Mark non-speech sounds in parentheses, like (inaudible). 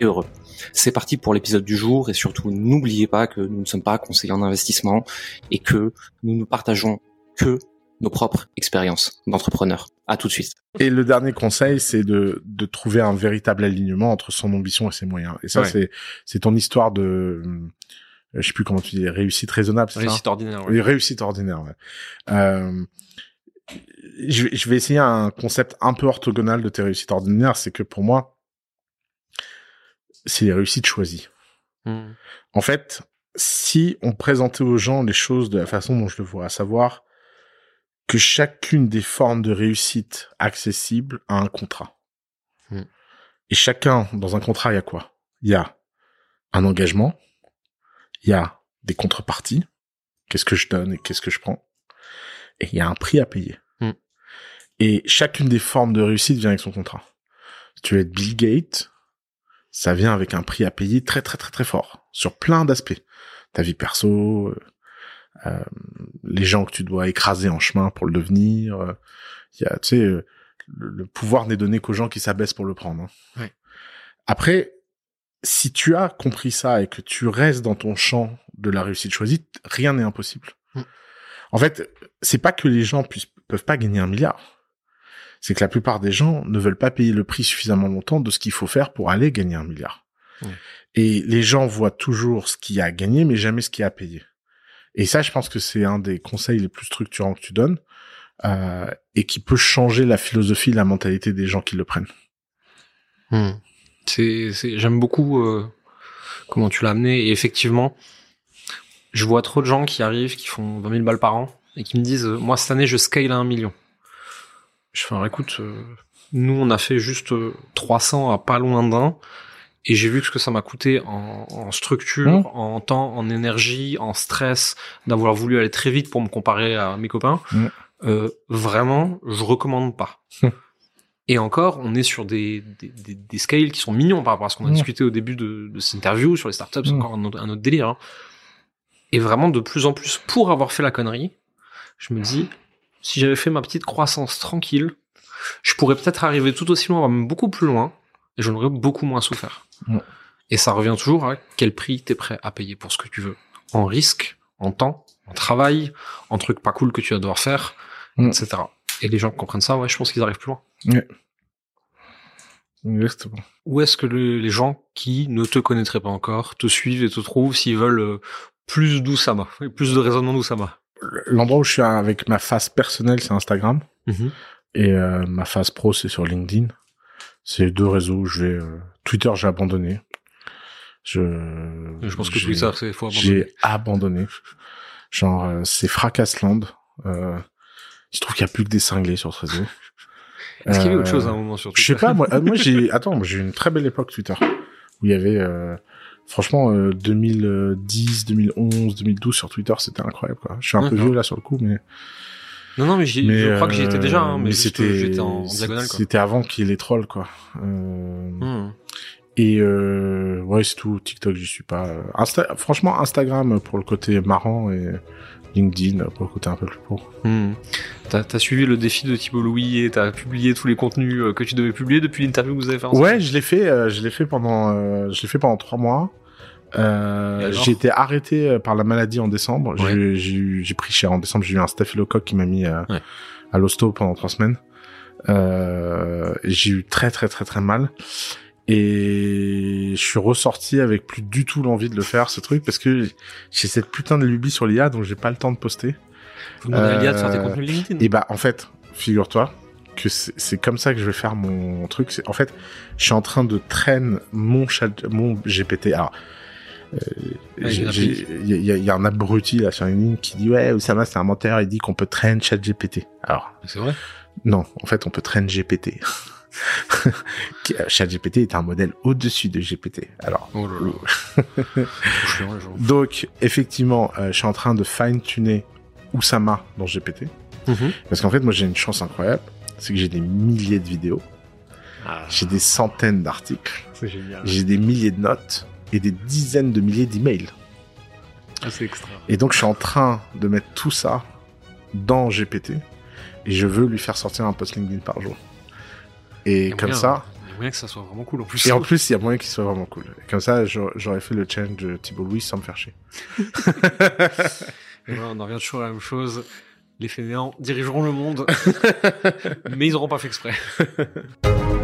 et heureux. C'est parti pour l'épisode du jour et surtout n'oubliez pas que nous ne sommes pas conseillers en investissement et que nous ne partageons que nos propres expériences d'entrepreneurs. À tout de suite. Et le dernier conseil, c'est de, de trouver un véritable alignement entre son ambition et ses moyens. Et ça, c'est, c'est ton histoire de, euh, je sais plus comment tu dis, réussite raisonnable, c'est Réussite ordinaire. Oui, réussite ordinaire, ouais. Euh, je, je vais essayer un concept un peu orthogonal de tes réussites ordinaires, c'est que pour moi, c'est les réussites choisies. Hmm. En fait, si on présentait aux gens les choses de la façon dont je le vois, à savoir que chacune des formes de réussite accessibles a un contrat. Hmm. Et chacun, dans un contrat, il y a quoi? Il y a un engagement, il y a des contreparties, qu'est-ce que je donne et qu'est-ce que je prends, et il y a un prix à payer. Hmm. Et chacune des formes de réussite vient avec son contrat. Si tu veux être Bill Gates, ça vient avec un prix à payer très très très très fort sur plein d'aspects. Ta vie perso, euh, euh, les gens que tu dois écraser en chemin pour le devenir. euh, Il y a, tu sais, euh, le, le pouvoir n'est donné qu'aux gens qui s'abaissent pour le prendre. hein. Ouais. Après, si tu as compris ça et que tu restes dans ton champ de la réussite choisie, rien n'est impossible. Mm. En fait, c'est pas que les gens puissent, peuvent pas gagner un milliard. C'est que la plupart des gens ne veulent pas payer le prix suffisamment longtemps de ce qu'il faut faire pour aller gagner un milliard. Et les gens voient toujours ce qu'il y a à gagner, mais jamais ce qu'il y a à payer. Et ça, je pense que c'est un des conseils les plus structurants que tu donnes, euh, et qui peut changer la philosophie, la mentalité des gens qui le prennent. Hmm. C'est, c'est, j'aime beaucoup euh, comment tu l'as amené. Et effectivement, je vois trop de gens qui arrivent, qui font 20 000 balles par an et qui me disent euh, Moi, cette année, je scale à un million. Je fais écoute, euh, nous, on a fait juste euh, 300 à pas loin d'un. Et j'ai vu ce que ça m'a coûté en, en structure, Mmh. en temps, en énergie, en stress, d'avoir voulu aller très vite pour me comparer à mes copains. Mmh. Euh, vraiment, je recommande pas. Mmh. Et encore, on est sur des, des, des, des scales qui sont mignons par rapport à ce qu'on a discuté au début de, de cette interview sur les startups, c'est Mmh. encore un autre, un autre délire. hein. Et vraiment, de plus en plus, pour avoir fait la connerie, je me dis, si j'avais fait ma petite croissance tranquille, je pourrais peut-être arriver tout aussi loin, même beaucoup plus loin, et j'en aurais beaucoup moins souffert. Et ça revient toujours à quel prix t'es prêt à payer pour ce que tu veux. En risque, en temps, en travail, en trucs pas cool que tu vas devoir faire, Mmh. etc. Et les gens qui comprennent ça, ouais, je pense qu'ils arrivent plus loin. Exactement. Où est-ce que le- les gens qui ne te connaîtraient pas encore te suivent et te trouvent s'ils veulent euh, plus d'Oussama, plus de raisonnement d'Oussama L'endroit où je suis avec ma face personnelle, c'est Instagram. Mhm. Et euh, ma phase pro, c'est sur LinkedIn. C'est deux réseaux où je vais... euh, Twitter, j'ai abandonné. Je, Je pense que Twitter, c'est faut abandonner. J'ai abandonné. Genre, euh, c'est Fracassland. Euh, il se trouve qu'il y a plus que des cinglés sur ce réseau. (laughs) Est-ce qu'il y avait autre Euh, chose à un moment sur Je sais Twitter pas, moi, euh, moi j'ai... Attends, j'ai une très belle époque Twitter. Où il y avait... euh, Franchement, euh, 2010, 2011, 2012 sur Twitter, c'était incroyable. Quoi. Je suis un peu vieux là sur le coup, mais Non, non, mais, j'y- mais je crois que j'y étais déjà, euh, hein, mais, juste que j'étais en, en diagonale. Quoi. C'était avant qu'il y ait les trolls, quoi. Euh, Hmm. Et euh, ouais, c'est tout. TikTok, j'y suis pas. Euh, Insta... Franchement, Instagram pour le côté marrant et LinkedIn pour le côté un peu plus pour. T'as t'as suivi le défi de Thibault Louis et t'as publié tous les contenus euh, que tu devais publier depuis l'interview que vous avez fait ensemble Ouais, je l'ai fait. euh, je l'ai fait pendant. euh, je l'ai fait pendant trois mois. Euh, j'ai été arrêté euh, par la maladie en décembre. Ouais. J'ai- J'ai eu- j'ai pris cher en décembre. J'ai eu un staphylocoque qui m'a mis euh, Ouais. à l'hosto pendant trois semaines. Euh, j'ai eu très très très très mal. Et je suis ressorti avec plus du tout l'envie de le faire ce truc parce que j'ai cette putain de lubie sur l'IA donc j'ai pas le temps de poster. Vous demandez à l'IA de faire tes Euh, contenus LinkedIn Et bah en fait, figure-toi que c'est comme ça que je vais faire mon truc. En fait, je suis en train de traîner mon chat, mon GPT. Alors, euh, il y a y, y un abruti là sur LinkedIn qui dit ouais, Oussama c'est un menteur. Il dit qu'on peut traîner chat GPT. Alors C'est vrai? non, en fait on peut traîner GPT. (laughs) ChatGPT est un modèle au-dessus de GPT. Alors, Oh là là. (laughs) Donc effectivement, euh, je suis en train de fine-tuner Oussama dans GPT. Mhm. Parce qu'en fait, moi, j'ai une chance incroyable. C'est que j'ai des milliers de vidéos, Ah, j'ai des centaines d'articles, j'ai des milliers de notes et des dizaines de milliers d'emails. Ah, c'est extra. Et donc, je suis en train de mettre tout ça dans GPT et je veux lui faire sortir un post LinkedIn par jour. Et comme moyen, ça, Il y a moyen que ça soit vraiment cool en plus. et en plus, il y a moyen qu'il soit vraiment cool. Et comme ça, j'aurais j'aurais fait le challenge de Thibault Louis sans me faire chier. (laughs) Et voilà, on en revient toujours à la même chose. Les fainéants dirigeront le monde, (laughs) mais ils n'auront pas fait exprès. (laughs)